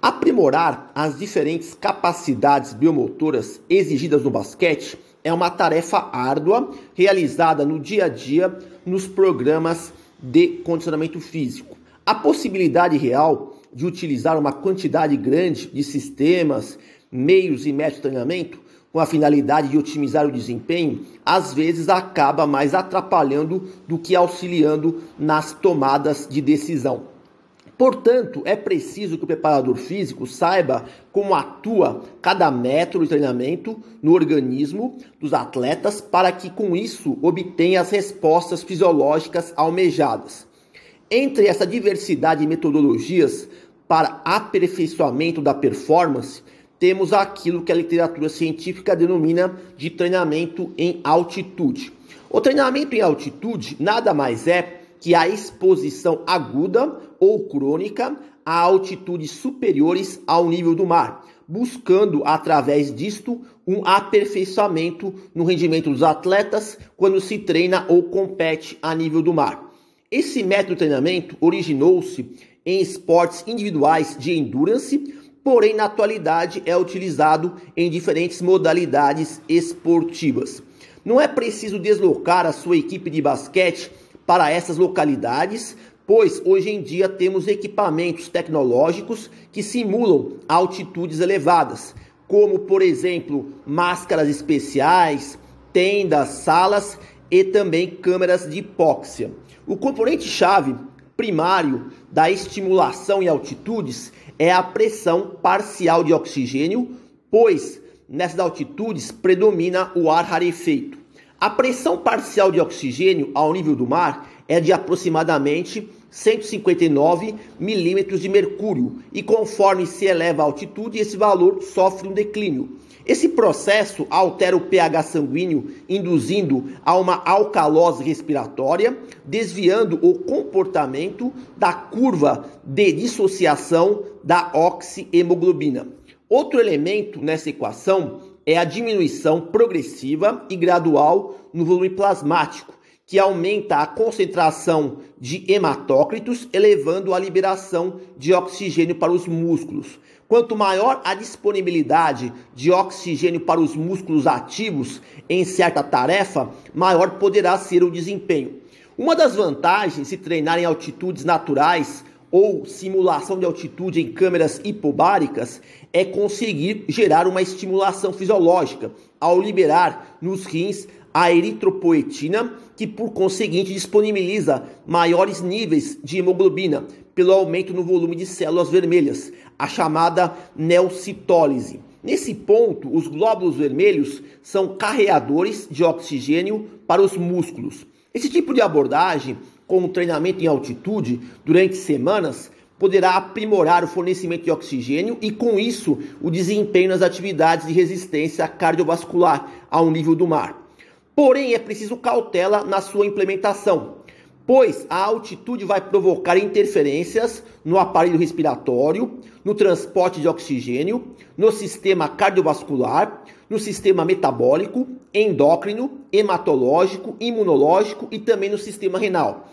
Aprimorar as diferentes capacidades biomotoras exigidas no basquete é uma tarefa árdua realizada no dia a dia nos programas de condicionamento físico. A possibilidade real de utilizar uma quantidade grande de sistemas, meios e métodos de treinamento com a finalidade de otimizar o desempenho, às vezes acaba mais atrapalhando do que auxiliando nas tomadas de decisão. Portanto, é preciso que o preparador físico saiba como atua cada método de treinamento no organismo dos atletas para que com isso obtenha as respostas fisiológicas almejadas. Entre essa diversidade de metodologias para aperfeiçoamento da performance, temos aquilo que a literatura científica denomina de treinamento em altitude. O treinamento em altitude nada mais é que a exposição aguda ou crônica a altitudes superiores ao nível do mar, buscando através disto um aperfeiçoamento no rendimento dos atletas quando se treina ou compete a nível do mar. Esse método de treinamento originou-se em esportes individuais de endurance, porém na atualidade é utilizado em diferentes modalidades esportivas. Não é preciso deslocar a sua equipe de basquete para essas localidades, pois hoje em dia temos equipamentos tecnológicos que simulam altitudes elevadas, como por exemplo máscaras especiais, tendas, salas e também câmeras de hipóxia. O componente chave primário da estimulação em altitudes é a pressão parcial de oxigênio, pois nessas altitudes predomina o ar rarefeito. A pressão parcial de oxigênio ao nível do mar é de aproximadamente 159 milímetros de mercúrio e conforme se eleva a altitude, esse valor sofre um declínio. Esse processo altera o pH sanguíneo, induzindo a uma alcalose respiratória, desviando o comportamento da curva de dissociação da oxihemoglobina. Outro elemento nessa equação é a diminuição progressiva e gradual no volume plasmático, que aumenta a concentração de hematócritos, elevando a liberação de oxigênio para os músculos. Quanto maior a disponibilidade de oxigênio para os músculos ativos em certa tarefa, maior poderá ser o desempenho. Uma das vantagens de treinar em altitudes naturais ou simulação de altitude em câmeras hipobáricas é conseguir gerar uma estimulação fisiológica ao liberar nos rins a eritropoetina, que por conseguinte disponibiliza maiores níveis de hemoglobina pelo aumento no volume de células vermelhas, a chamada neocitólise. Nesse ponto, os glóbulos vermelhos são carreadores de oxigênio para os músculos. Esse tipo de abordagem com o treinamento em altitude durante semanas, poderá aprimorar o fornecimento de oxigênio e, com isso, o desempenho nas atividades de resistência cardiovascular ao nível do mar. Porém, é preciso cautela na sua implementação, pois a altitude vai provocar interferências no aparelho respiratório, no transporte de oxigênio, no sistema cardiovascular, no sistema metabólico, endócrino, hematológico, imunológico e também no sistema renal.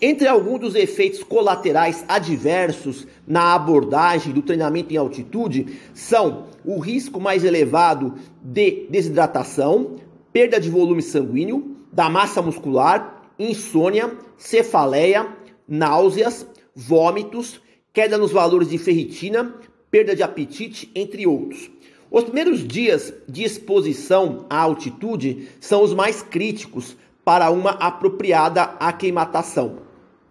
Entre alguns dos efeitos colaterais adversos na abordagem do treinamento em altitude são o risco mais elevado de desidratação, perda de volume sanguíneo, da massa muscular, insônia, cefaleia, náuseas, vômitos, queda nos valores de ferritina, perda de apetite, entre outros. Os primeiros dias de exposição à altitude são os mais críticos para uma apropriada aclimatação.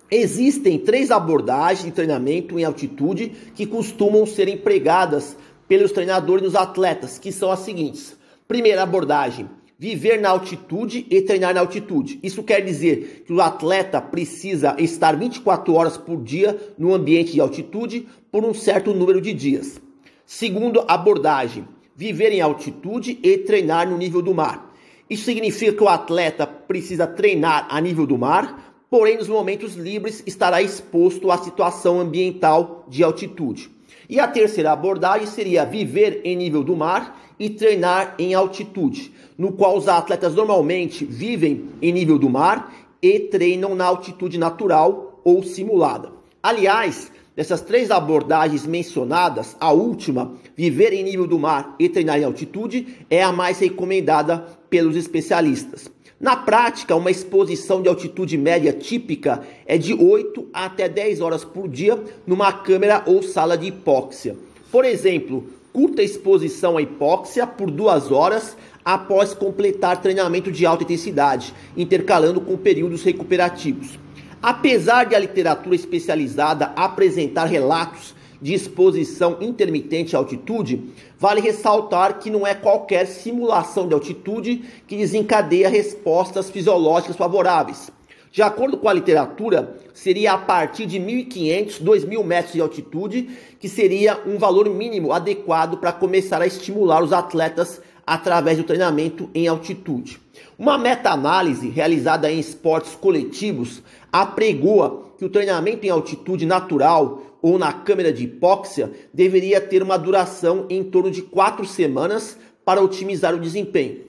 Existem três abordagens de treinamento em altitude que costumam ser empregadas pelos treinadores nos atletas, que são as seguintes. Primeira abordagem, viver na altitude e treinar na altitude. Isso quer dizer que o atleta precisa estar 24 horas por dia no ambiente de altitude por um certo número de dias. Segundo abordagem, viver em altitude e treinar no nível do mar. Isso significa que o atleta precisa treinar a nível do mar, porém nos momentos livres estará exposto à situação ambiental de altitude. E a terceira abordagem seria viver em nível do mar e treinar em altitude, no qual os atletas normalmente vivem em nível do mar e treinam na altitude natural ou simulada. Aliás, dessas três abordagens mencionadas, a última, viver em nível do mar e treinar em altitude, é a mais recomendada pelos especialistas. Na prática, uma exposição de altitude média típica é de 8 até 10 horas por dia numa câmera ou sala de hipóxia. Por exemplo, curta exposição à hipóxia por duas horas após completar treinamento de alta intensidade, intercalando com períodos recuperativos. Apesar de a literatura especializada apresentar relatos de exposição intermitente à altitude, vale ressaltar que não é qualquer simulação de altitude que desencadeia respostas fisiológicas favoráveis. De acordo com a literatura, seria a partir de 1.500, 2.000 metros de altitude que seria um valor mínimo adequado para começar a estimular os atletas através do treinamento em altitude. Uma meta-análise realizada em esportes coletivos apregoa que o treinamento em altitude natural ou na câmera de hipóxia deveria ter uma duração em torno de quatro semanas para otimizar o desempenho.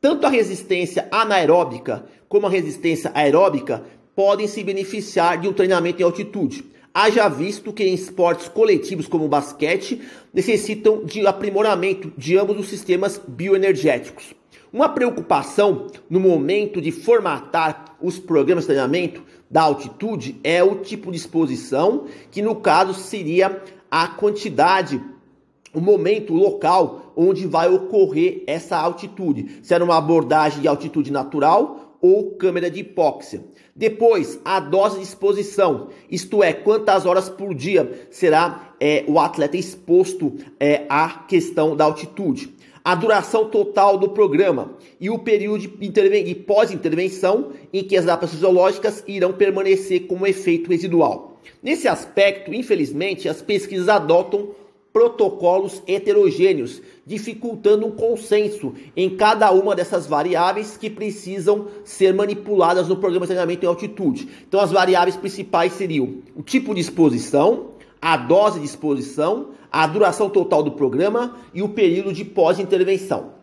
Tanto a resistência anaeróbica como a resistência aeróbica podem se beneficiar de um treinamento em altitude. Haja visto que em esportes coletivos como o basquete necessitam de aprimoramento de ambos os sistemas bioenergéticos. Uma preocupação no momento de formatar os programas de treinamento da altitude é o tipo de exposição, que no caso seria a quantidade, o momento, o local onde vai ocorrer essa altitude. Se era uma abordagem de altitude natural ou câmera de hipóxia. Depois, a dose de exposição, isto é, quantas horas por dia será é, o atleta exposto é, à questão da altitude a duração total do programa e o período de pós-intervenção em que as etapas fisiológicas irão permanecer como efeito residual. Nesse aspecto, infelizmente, as pesquisas adotam protocolos heterogêneos, dificultando um consenso em cada uma dessas variáveis que precisam ser manipuladas no programa de treinamento em altitude. Então, as variáveis principais seriam o tipo de exposição, a dose de exposição, a duração total do programa e o período de pós-intervenção.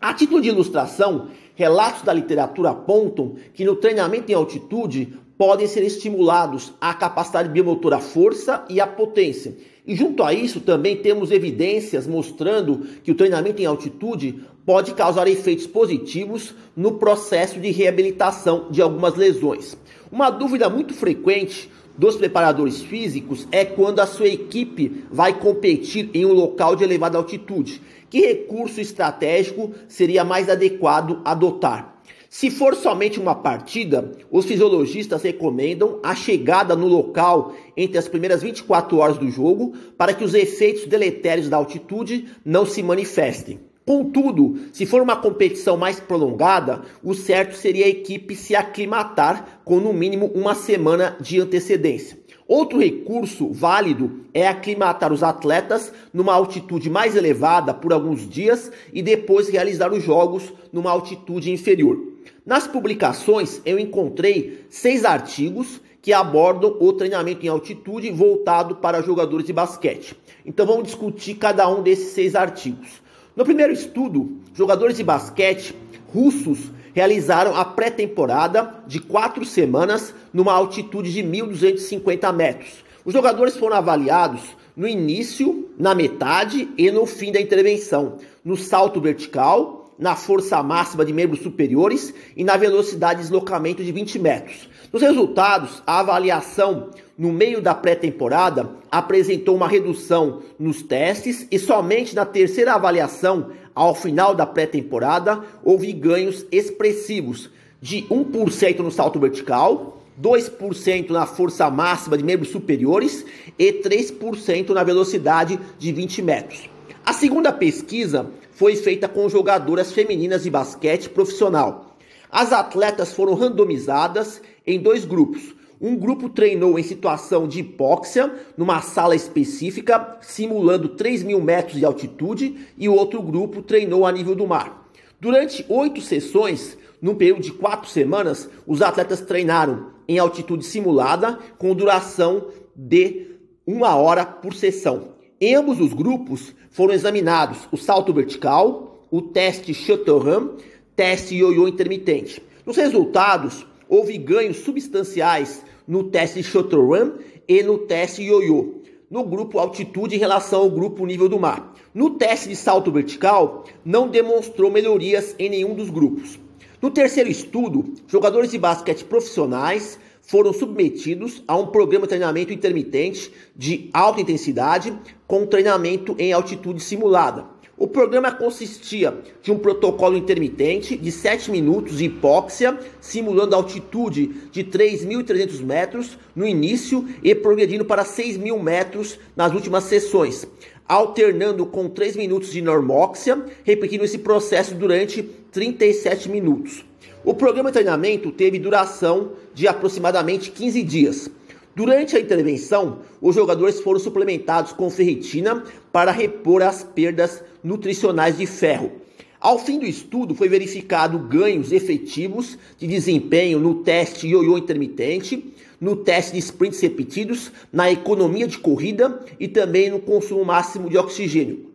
A título de ilustração, relatos da literatura apontam que no treinamento em altitude podem ser estimulados a capacidade biomotora, a força e a potência. E junto a isso também temos evidências mostrando que o treinamento em altitude pode causar efeitos positivos no processo de reabilitação de algumas lesões. Uma dúvida muito frequente dos preparadores físicos é quando a sua equipe vai competir em um local de elevada altitude. Que recurso estratégico seria mais adequado adotar? Se for somente uma partida, os fisiologistas recomendam a chegada no local entre as primeiras 24 horas do jogo para que os efeitos deletérios da altitude não se manifestem. Contudo, se for uma competição mais prolongada, o certo seria a equipe se aclimatar com no mínimo uma semana de antecedência. Outro recurso válido é aclimatar os atletas numa altitude mais elevada por alguns dias e depois realizar os jogos numa altitude inferior. Nas publicações eu encontrei seis artigos que abordam o treinamento em altitude voltado para jogadores de basquete. Então vamos discutir cada um desses seis artigos. No primeiro estudo, jogadores de basquete russos realizaram a pré-temporada de quatro semanas numa altitude de 1.250 metros. Os jogadores foram avaliados no início, na metade e no fim da intervenção, no salto vertical, na força máxima de membros superiores e na velocidade de deslocamento de 20 metros. Nos resultados, a avaliação no meio da pré-temporada apresentou uma redução nos testes e somente na terceira avaliação, ao final da pré-temporada, houve ganhos expressivos de 1% no salto vertical, 2% na força máxima de membros superiores e 3% na velocidade de 20 metros. A segunda pesquisa foi feita com jogadoras femininas de basquete profissional. As atletas foram randomizadas em dois grupos. Um grupo treinou em situação de hipóxia, numa sala específica, simulando 3 mil metros de altitude, e o outro grupo treinou a nível do mar. Durante oito sessões, num período de quatro semanas, os atletas treinaram em altitude simulada com duração de uma hora por sessão. Em ambos os grupos foram examinados o salto vertical, o teste run, teste ioiô intermitente. Nos resultados, houve ganhos substanciais no teste shuttle run e no teste ioiô, no grupo altitude em relação ao grupo nível do mar. No teste de salto vertical, não demonstrou melhorias em nenhum dos grupos. No terceiro estudo, jogadores de basquete profissionais foram submetidos a um programa de treinamento intermitente de alta intensidade com treinamento em altitude simulada. O programa consistia de um protocolo intermitente de 7 minutos de hipóxia, simulando altitude de 3.300 metros no início e progredindo para 6.000 metros nas últimas sessões, alternando com 3 minutos de normóxia, repetindo esse processo durante 37 minutos. O programa de treinamento teve duração de aproximadamente 15 dias. Durante a intervenção, os jogadores foram suplementados com ferritina para repor as perdas nutricionais de ferro. Ao fim do estudo, foi verificado ganhos efetivos de desempenho no teste ioiô intermitente, no teste de sprints repetidos, na economia de corrida e também no consumo máximo de oxigênio.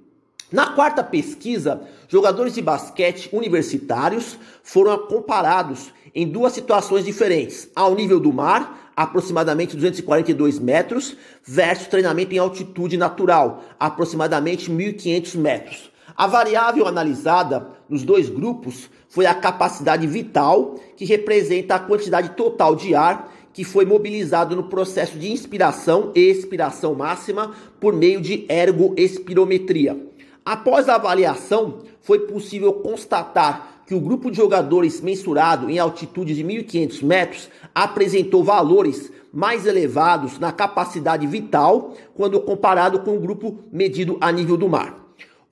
Na quarta pesquisa, jogadores de basquete universitários foram comparados em duas situações diferentes: ao nível do mar, aproximadamente 242 metros, versus treinamento em altitude natural, aproximadamente 1.500 metros. A variável analisada nos dois grupos foi a capacidade vital, que representa a quantidade total de ar que foi mobilizado no processo de inspiração e expiração máxima por meio de ergoespirometria. Após a avaliação, foi possível constatar que o grupo de jogadores mensurado em altitude de 1.500 metros apresentou valores mais elevados na capacidade vital quando comparado com o grupo medido a nível do mar.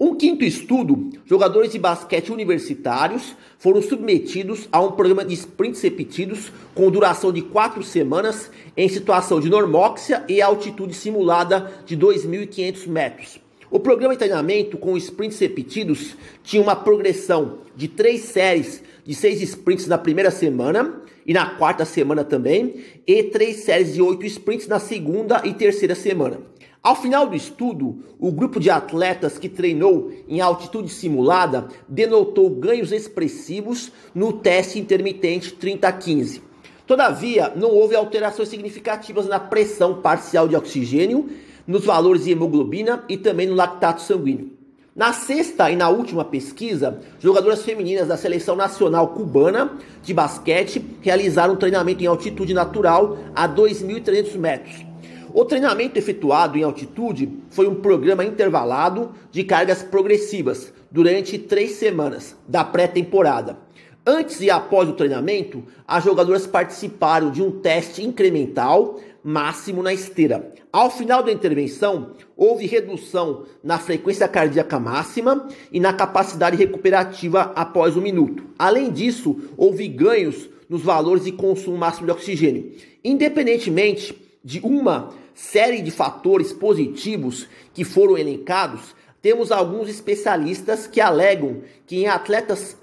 Um quinto estudo, jogadores de basquete universitários foram submetidos a um programa de sprints repetidos com duração de quatro semanas em situação de normóxia e altitude simulada de 2.500 metros. O programa de treinamento com sprints repetidos tinha uma progressão de três séries de seis sprints na primeira semana e na quarta semana também, e três séries de oito sprints na segunda e terceira semana. Ao final do estudo, o grupo de atletas que treinou em altitude simulada denotou ganhos expressivos no teste intermitente 30-15. Todavia, não houve alterações significativas na pressão parcial de oxigênio nos valores de hemoglobina e também no lactato sanguíneo. Na sexta e na última pesquisa, jogadoras femininas da seleção nacional cubana de basquete realizaram um treinamento em altitude natural a 2.300 metros. O treinamento efetuado em altitude foi um programa intervalado de cargas progressivas durante três semanas da pré-temporada. Antes e após o treinamento, as jogadoras participaram de um teste incremental máximo na esteira. Ao final da intervenção, houve redução na frequência cardíaca máxima e na capacidade recuperativa após um minuto. Além disso, houve ganhos nos valores de consumo máximo de oxigênio. Independentemente de uma série de fatores positivos que foram elencados, temos alguns especialistas que alegam que em atletas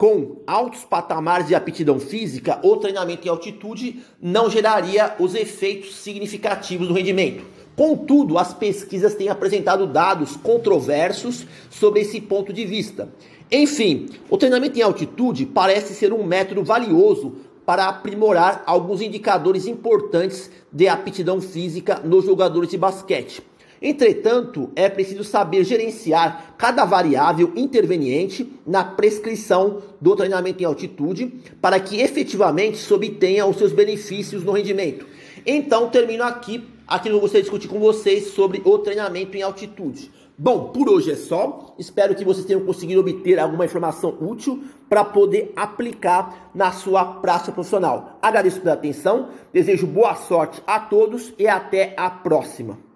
com altos patamares de aptidão física, o treinamento em altitude não geraria os efeitos significativos do rendimento. Contudo, as pesquisas têm apresentado dados controversos sobre esse ponto de vista. Enfim, o treinamento em altitude parece ser um método valioso para aprimorar alguns indicadores importantes de aptidão física nos jogadores de basquete. Entretanto, é preciso saber gerenciar cada variável interveniente na prescrição do treinamento em altitude para que efetivamente se obtenha os seus benefícios no rendimento. Então, termino aqui aquilo que eu gostaria de discutir com vocês sobre o treinamento em altitude. Bom, por hoje é só. Espero que vocês tenham conseguido obter alguma informação útil para poder aplicar na sua prática profissional. Agradeço pela atenção, desejo boa sorte a todos e até a próxima.